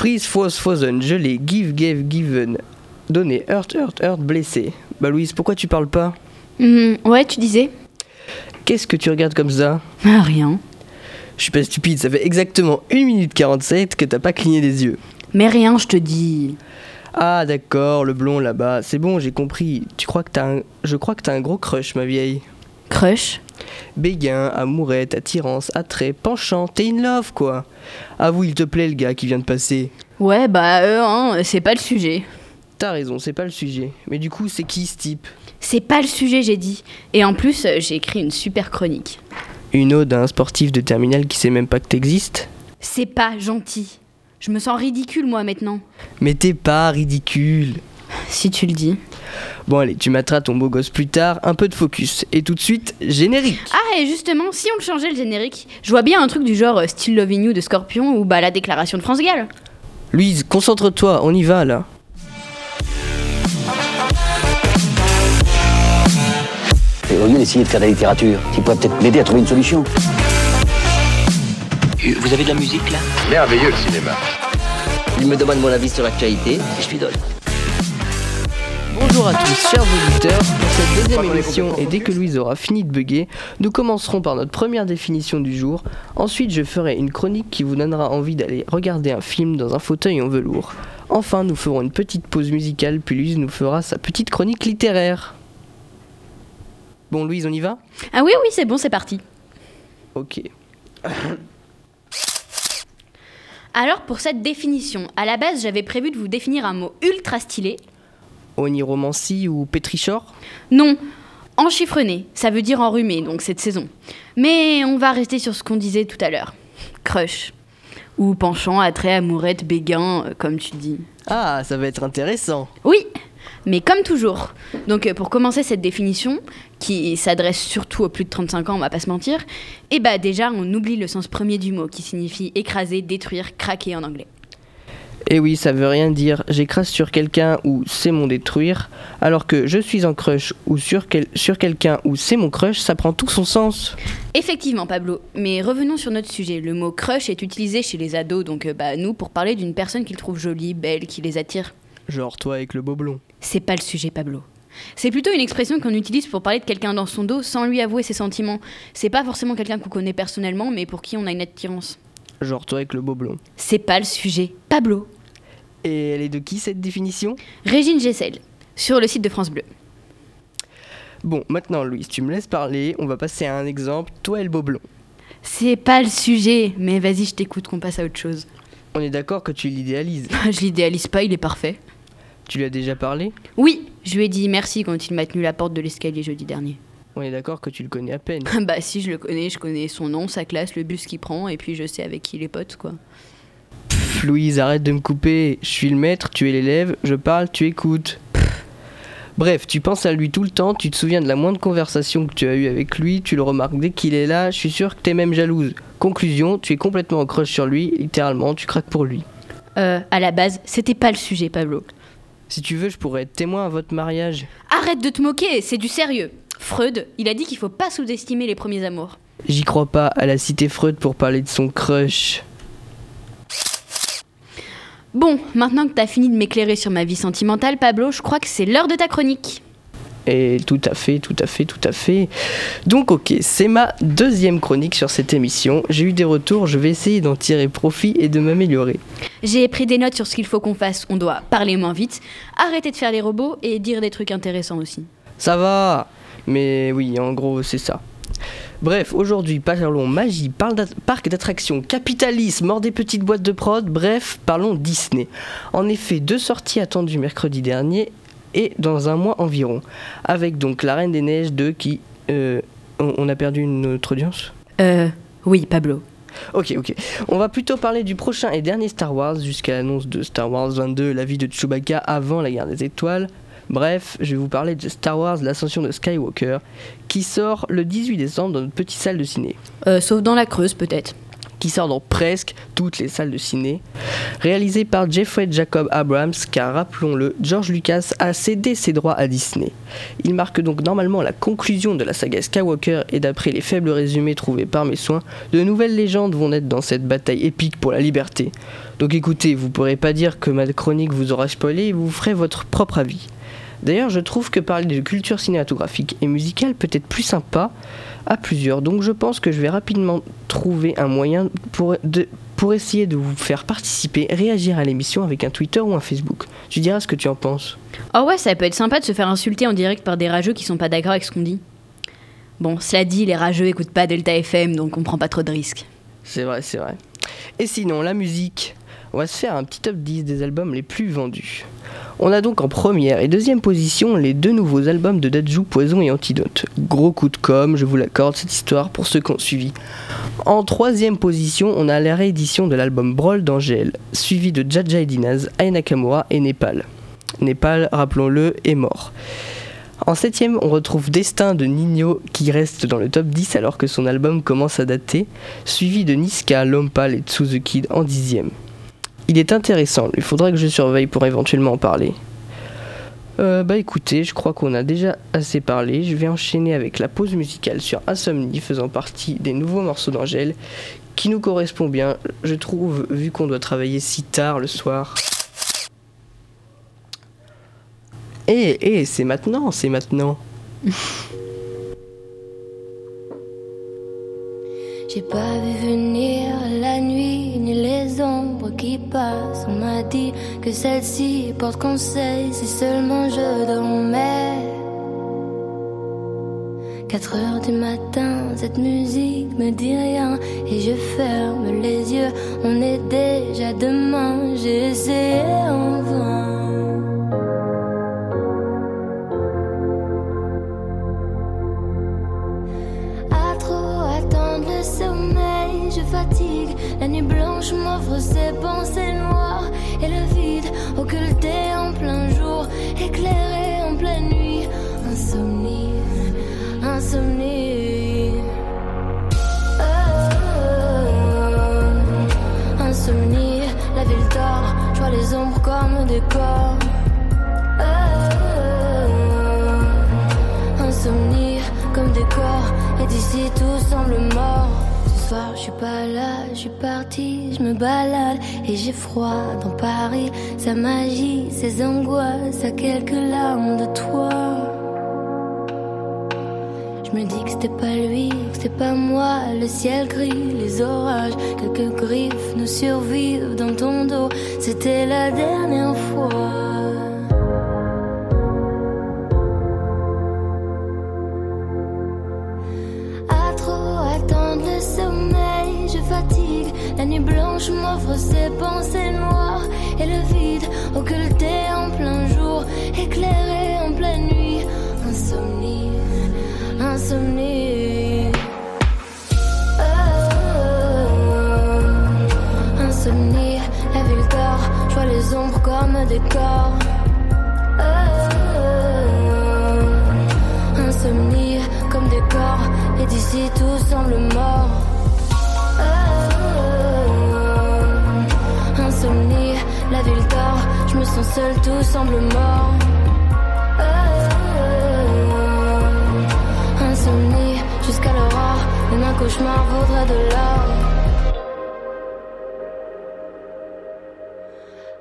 Freeze, froze, frozen, gelé, give, gave, given. Donné, hurt, hurt, hurt, blessé. Bah Louise, pourquoi tu parles pas Hum, ouais, tu disais Qu'est-ce que tu regardes comme ça Ah, rien. Je suis pas stupide, ça fait exactement 1 minute 47 que t'as pas cligné des yeux. Mais rien, je te dis. Ah d'accord, le blond là-bas, c'est bon, j'ai compris. Tu crois que t'as un... Je crois que t'as un gros crush, ma vieille. Crush? Béguin, amourette, attirance, attrait, penchant, t'es in love quoi. Avoue, il te plaît le gars qui vient de passer. Ouais, bah, euh, hein, c'est pas le sujet. T'as raison, c'est pas le sujet. Mais du coup, c'est qui ce type? C'est pas le sujet, j'ai dit. Et en plus, euh, j'ai écrit une super chronique. Une ode à un sportif de terminale qui sait même pas que t'existes? C'est pas gentil. Je me sens ridicule, moi, maintenant. Mais t'es pas ridicule. Si tu le dis. Bon allez, tu m'attraperas ton beau gosse plus tard, un peu de focus. Et tout de suite, générique Ah, et justement, si on le changeait le générique, je vois bien un truc du genre euh, Still Loving You de Scorpion ou bah la déclaration de France Gall. Louise, concentre-toi, on y va là. Et au lieu d'essayer de faire de la littérature, qui pourrait peut-être m'aider à trouver une solution. Vous avez de la musique là? Merveilleux le cinéma. Il me demande mon avis sur l'actualité et je lui donne. Bonjour à tous, chers auditeurs. Pour cette deuxième émission, et dès que Louise aura fini de bugger, nous commencerons par notre première définition du jour. Ensuite, je ferai une chronique qui vous donnera envie d'aller regarder un film dans un fauteuil en velours. Enfin, nous ferons une petite pause musicale, puis Louise nous fera sa petite chronique littéraire. Bon, Louise, on y va? Ah oui, oui, c'est bon, c'est parti. Ok. Alors, pour cette définition, à la base, j'avais prévu de vous définir un mot ultra stylé. Oniromancie ou Petrichor? Non, enchiffrené, ça veut dire enrhumé, donc cette saison. Mais on va rester sur ce qu'on disait tout à l'heure. Crush. Ou penchant, attrait, amourette, béguin, euh, comme tu dis. Ah, ça va être intéressant. Oui, mais comme toujours. Donc euh, pour commencer cette définition, qui s'adresse surtout aux plus de 35 ans, on va pas se mentir, eh bah déjà on oublie le sens premier du mot qui signifie écraser, détruire, craquer en anglais. Et oui, ça veut rien dire j'écrase sur quelqu'un ou c'est mon détruire, alors que je suis en crush ou sur, quel- sur quelqu'un ou c'est mon crush, ça prend tout son sens. Effectivement Pablo, mais revenons sur notre sujet. Le mot crush est utilisé chez les ados, donc euh, bah nous pour parler d'une personne qu'ils trouvent jolie, belle, qui les attire. Genre toi avec le beau blond. C'est pas le sujet Pablo. C'est plutôt une expression qu'on utilise pour parler de quelqu'un dans son dos sans lui avouer ses sentiments. C'est pas forcément quelqu'un qu'on connaît personnellement, mais pour qui on a une attirance. Genre toi avec le beau blond. C'est pas le sujet. Pablo. Et elle est de qui cette définition? Régine Gessel, sur le site de France Bleu. Bon, maintenant Louise, tu me laisses parler, on va passer à un exemple, toi et le beau blond. C'est pas le sujet, mais vas-y, je t'écoute qu'on passe à autre chose. On est d'accord que tu l'idéalises. je l'idéalise pas, il est parfait. Tu lui as déjà parlé? Oui, je lui ai dit merci quand il m'a tenu la porte de l'escalier jeudi dernier. On est d'accord que tu le connais à peine. bah si, je le connais, je connais son nom, sa classe, le bus qu'il prend, et puis je sais avec qui il est pote, quoi. Pff, Louise, arrête de me couper. Je suis le maître, tu es l'élève, je parle, tu écoutes. Bref, tu penses à lui tout le temps, tu te souviens de la moindre conversation que tu as eue avec lui, tu le remarques dès qu'il est là, je suis sûr que t'es même jalouse. Conclusion, tu es complètement en crush sur lui, littéralement, tu craques pour lui. Euh, à la base, c'était pas le sujet, Pablo. Si tu veux, je pourrais être témoin à votre mariage. Arrête de te moquer, c'est du sérieux. Freud, il a dit qu'il faut pas sous-estimer les premiers amours. J'y crois pas, elle a cité Freud pour parler de son crush. Bon, maintenant que t'as fini de m'éclairer sur ma vie sentimentale, Pablo, je crois que c'est l'heure de ta chronique. Et tout à fait, tout à fait, tout à fait. Donc ok, c'est ma deuxième chronique sur cette émission. J'ai eu des retours, je vais essayer d'en tirer profit et de m'améliorer. J'ai pris des notes sur ce qu'il faut qu'on fasse. On doit parler moins vite, arrêter de faire les robots et dire des trucs intéressants aussi. Ça va Mais oui, en gros, c'est ça. Bref, aujourd'hui, parlons magie, parc d'attractions, capitalisme, mort des petites boîtes de prod, bref, parlons Disney. En effet, deux sorties attendues mercredi dernier et dans un mois environ. Avec donc La Reine des Neiges 2 qui... euh, on on a perdu notre audience? Euh, oui, Pablo. Ok, ok. On va plutôt parler du prochain et dernier Star Wars jusqu'à l'annonce de Star Wars 22, la vie de Chewbacca avant la guerre des étoiles. Bref, je vais vous parler de Star Wars, l'ascension de Skywalker, qui sort le 18 décembre dans notre petite salle de ciné. Euh, sauf dans la Creuse, peut-être. qui sort dans presque toutes les salles de ciné. Réalisé par Jeffrey Jacob Abrams, car rappelons-le, George Lucas a cédé ses droits à Disney. Il marque donc normalement la conclusion de la saga Skywalker et d'après les faibles résumés trouvés par mes soins, de nouvelles légendes vont naître dans cette bataille épique pour la liberté. Donc écoutez, vous pourrez pas dire que ma chronique vous aura spoilé et vous ferez votre propre avis. D'ailleurs, je trouve que parler de culture cinématographique et musicale peut être plus sympa à plusieurs, donc je pense que je vais rapidement trouver un moyen pour, de, pour essayer de vous faire participer, réagir à l'émission avec un Twitter ou un Facebook. Tu diras ce que tu en penses. Oh ouais, ça peut être sympa de se faire insulter en direct par des rageux qui sont pas d'accord avec ce qu'on dit. Bon, cela dit, les rageux écoutent pas Delta FM, donc on prend pas trop de risques. C'est vrai, c'est vrai. Et sinon, la musique, on va se faire un petit top 10 des albums les plus vendus. On a donc en première et deuxième position les deux nouveaux albums de Dajou, Poison et Antidote. Gros coup de com', je vous l'accorde, cette histoire pour ceux qui ont suivi. En troisième position, on a la réédition de l'album Brawl d'Angèle, suivi de Jaja Dinaz, Ai Nakamura et Népal. Népal, rappelons-le, est mort. En septième, on retrouve Destin de Nino qui reste dans le top 10 alors que son album commence à dater, suivi de Niska, Lompal et Tsuzukid en dixième. Il est intéressant, il faudra que je surveille pour éventuellement en parler. Euh, bah écoutez, je crois qu'on a déjà assez parlé. Je vais enchaîner avec la pause musicale sur Insomnie faisant partie des nouveaux morceaux d'Angèle qui nous correspond bien, je trouve, vu qu'on doit travailler si tard le soir. Eh, eh, c'est maintenant, c'est maintenant. J'ai pas vu venir la nuit ombres qui passent. On m'a dit que celle-ci porte conseil si seulement je dormais. 4 heures du matin, cette musique me dit rien et je ferme les yeux. On est déjà demain, j'ai essayé en vain. Blanche m'offre ses pensées noires et le vide occulté en plein jour, éclairé en pleine nuit. Insomnie, insomnie. Oh, insomnie, la ville dort, je vois les ombres comme des corps. Oh, insomnie comme des corps et d'ici tout semble mort. Je suis pas là, je suis parti, je me balade et j'ai froid dans Paris. Sa magie, ses angoisses, à quelques larmes de toi. Je me dis que c'était pas lui, que c'était pas moi. Le ciel gris, les orages, quelques griffes nous survivent dans ton dos. C'était la dernière fois. Blanche m'offre ses pensées noires et le vide occulté en plein jour, éclairé en pleine nuit. Insomnie, insomnie. Oh, insomnie, la ville dort, je vois les ombres comme des corps. Oh, insomnie comme des corps et d'ici tout semble mort. Seul, tout semble mort. Oh, insomnie, jusqu'à l'aurore, même un cauchemar vaudrait de l'or.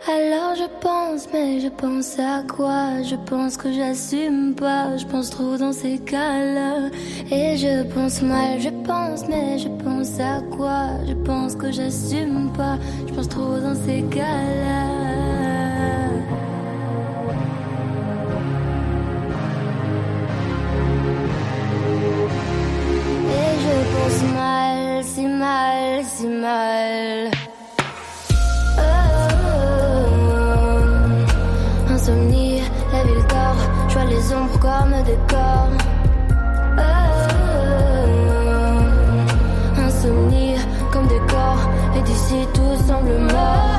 Alors je pense, mais je pense à quoi? Je pense que j'assume pas, je pense trop dans ces cas-là. Et je pense mal, je pense, mais je pense à quoi? Je pense que j'assume pas, je pense trop dans ces cas-là. Si mal, si mal. Oh, insomnie, la ville dort, je vois les ombres comme des corps. Oh, insomnie, comme des corps, et d'ici tout semble mort.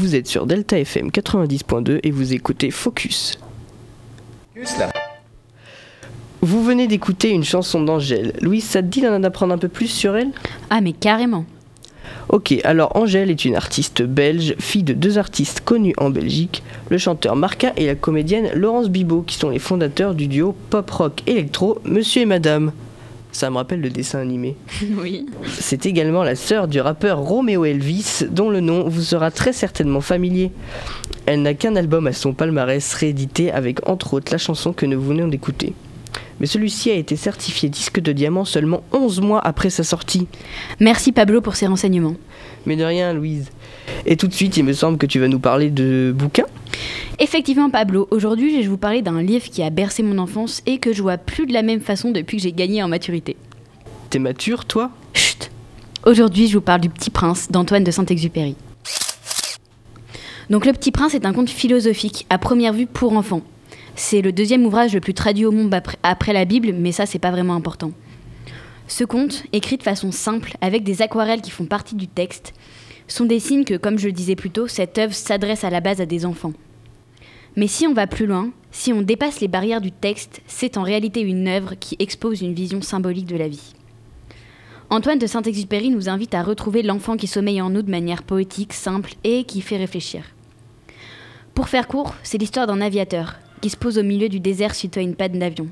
Vous êtes sur Delta FM 90.2 et vous écoutez Focus. Vous venez d'écouter une chanson d'Angèle. Louise, ça te dit d'en apprendre un peu plus sur elle? Ah, mais carrément. Ok, alors Angèle est une artiste belge, fille de deux artistes connus en Belgique, le chanteur Marca et la comédienne Laurence Bibot, qui sont les fondateurs du duo pop-rock électro Monsieur et Madame. Ça me rappelle le dessin animé. oui. C'est également la sœur du rappeur Romeo Elvis, dont le nom vous sera très certainement familier. Elle n'a qu'un album à son palmarès réédité avec entre autres la chanson que nous venons d'écouter. Mais celui-ci a été certifié disque de diamant seulement 11 mois après sa sortie. Merci Pablo pour ces renseignements. Mais de rien, Louise. Et tout de suite, il me semble que tu vas nous parler de bouquins. Effectivement, Pablo, aujourd'hui, je vais vous parler d'un livre qui a bercé mon enfance et que je vois plus de la même façon depuis que j'ai gagné en maturité. T'es mature, toi? Chut Aujourd'hui, je vous parle du Petit Prince d'Antoine de Saint-Exupéry. Donc, Le Petit Prince est un conte philosophique à première vue pour enfants. C'est le deuxième ouvrage le plus traduit au monde après la Bible, mais ça, c'est pas vraiment important. Ce conte, écrit de façon simple, avec des aquarelles qui font partie du texte, sont des signes que, comme je le disais plus tôt, cette œuvre s'adresse à la base à des enfants. Mais si on va plus loin, si on dépasse les barrières du texte, c'est en réalité une œuvre qui expose une vision symbolique de la vie. Antoine de Saint-Exupéry nous invite à retrouver l'enfant qui sommeille en nous de manière poétique, simple et qui fait réfléchir. Pour faire court, c'est l'histoire d'un aviateur qui se pose au milieu du désert suite à une panne d'avion.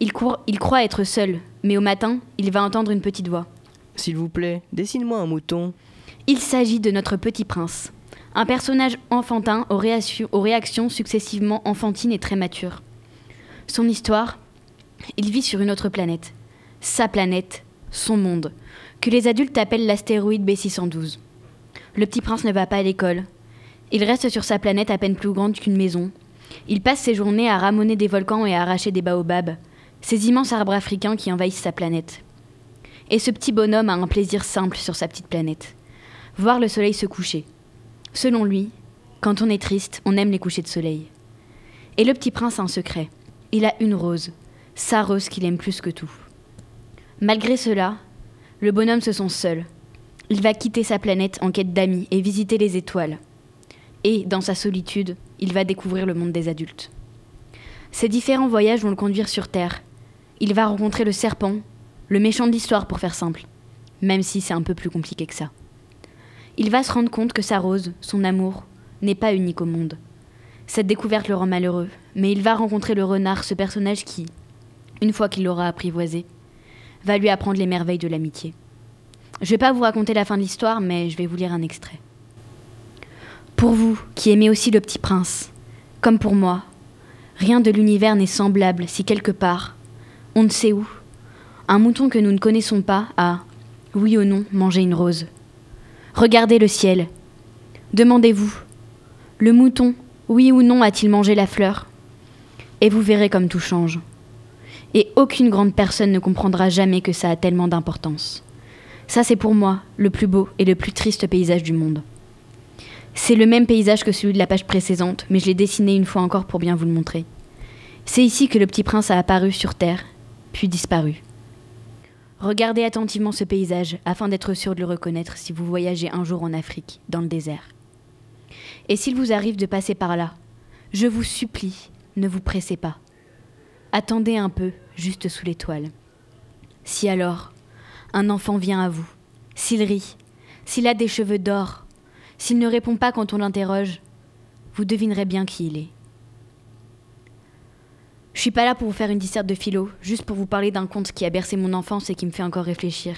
Il, il croit être seul, mais au matin, il va entendre une petite voix. S'il vous plaît, dessine-moi un mouton. Il s'agit de notre petit prince, un personnage enfantin aux, réactions successivement enfantines et très matures. Son histoire, il vit sur une autre planète, sa planète, son monde, que les adultes appellent l'astéroïde B612. Le petit prince ne va pas à l'école. Il reste sur sa planète à peine plus grande qu'une maison, il passe ses journées à ramoner des volcans et à arracher des baobabs, ces immenses arbres africains qui envahissent sa planète. Et ce petit bonhomme a un plaisir simple sur sa petite planète voir le soleil se coucher. Selon lui, quand on est triste, on aime les couchers de soleil. Et le petit prince a un secret. Il a une rose, sa rose qu'il aime plus que tout. Malgré cela, le bonhomme se sent seul. Il va quitter sa planète en quête d'amis et visiter les étoiles. Et, dans sa solitude, il va découvrir le monde des adultes. Ces différents voyages vont le conduire sur Terre. Il va rencontrer le serpent, le méchant de l'histoire pour faire simple, même si c'est un peu plus compliqué que ça. Il va se rendre compte que sa rose, son amour, n'est pas unique au monde. Cette découverte le rend malheureux, mais il va rencontrer le renard, ce personnage qui, une fois qu'il l'aura apprivoisé, va lui apprendre les merveilles de l'amitié. Je ne vais pas vous raconter la fin de l'histoire, mais je vais vous lire un extrait. Pour vous, qui aimez aussi le petit prince, comme pour moi, rien de l'univers n'est semblable si quelque part, on ne sait où, un mouton que nous ne connaissons pas a, oui ou non, mangé une rose. Regardez le ciel. Demandez-vous, le mouton, oui ou non, a-t-il mangé la fleur? Et vous verrez comme tout change. Et aucune grande personne ne comprendra jamais que ça a tellement d'importance. Ça, c'est pour moi le plus beau et le plus triste paysage du monde. C'est le même paysage que celui de la page précédente, mais je l'ai dessiné une fois encore pour bien vous le montrer. C'est ici que le petit prince a apparu sur Terre, puis disparu. Regardez attentivement ce paysage afin d'être sûr de le reconnaître si vous voyagez un jour en Afrique, dans le désert. Et s'il vous arrive de passer par là, je vous supplie, ne vous pressez pas. Attendez un peu, juste sous l'étoile. Si alors, un enfant vient à vous, s'il rit, s'il a des cheveux d'or, s'il ne répond pas quand on l'interroge, vous devinerez bien qui il est. Je suis pas là pour vous faire une disserte de philo, juste pour vous parler d'un conte qui a bercé mon enfance et qui me fait encore réfléchir.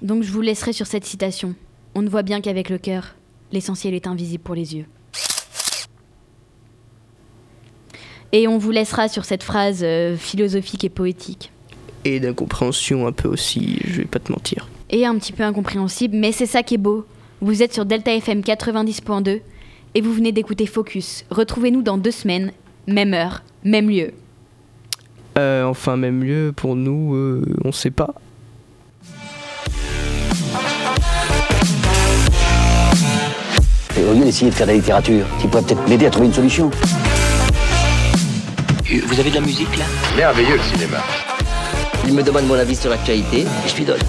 Donc je vous laisserai sur cette citation. On ne voit bien qu'avec le cœur, l'essentiel est invisible pour les yeux. Et on vous laissera sur cette phrase euh, philosophique et poétique. Et d'incompréhension un peu aussi, je vais pas te mentir. Et un petit peu incompréhensible, mais c'est ça qui est beau. Vous êtes sur Delta FM 90.2 et vous venez d'écouter Focus. Retrouvez-nous dans deux semaines, même heure, même lieu. Euh, enfin, même lieu, pour nous, euh, on sait pas. Et au lieu d'essayer de faire de la littérature, tu pourrais peut-être m'aider à trouver une solution. Vous avez de la musique là? Merveilleux le cinéma. Il me demande mon avis sur l'actualité et je lui donne.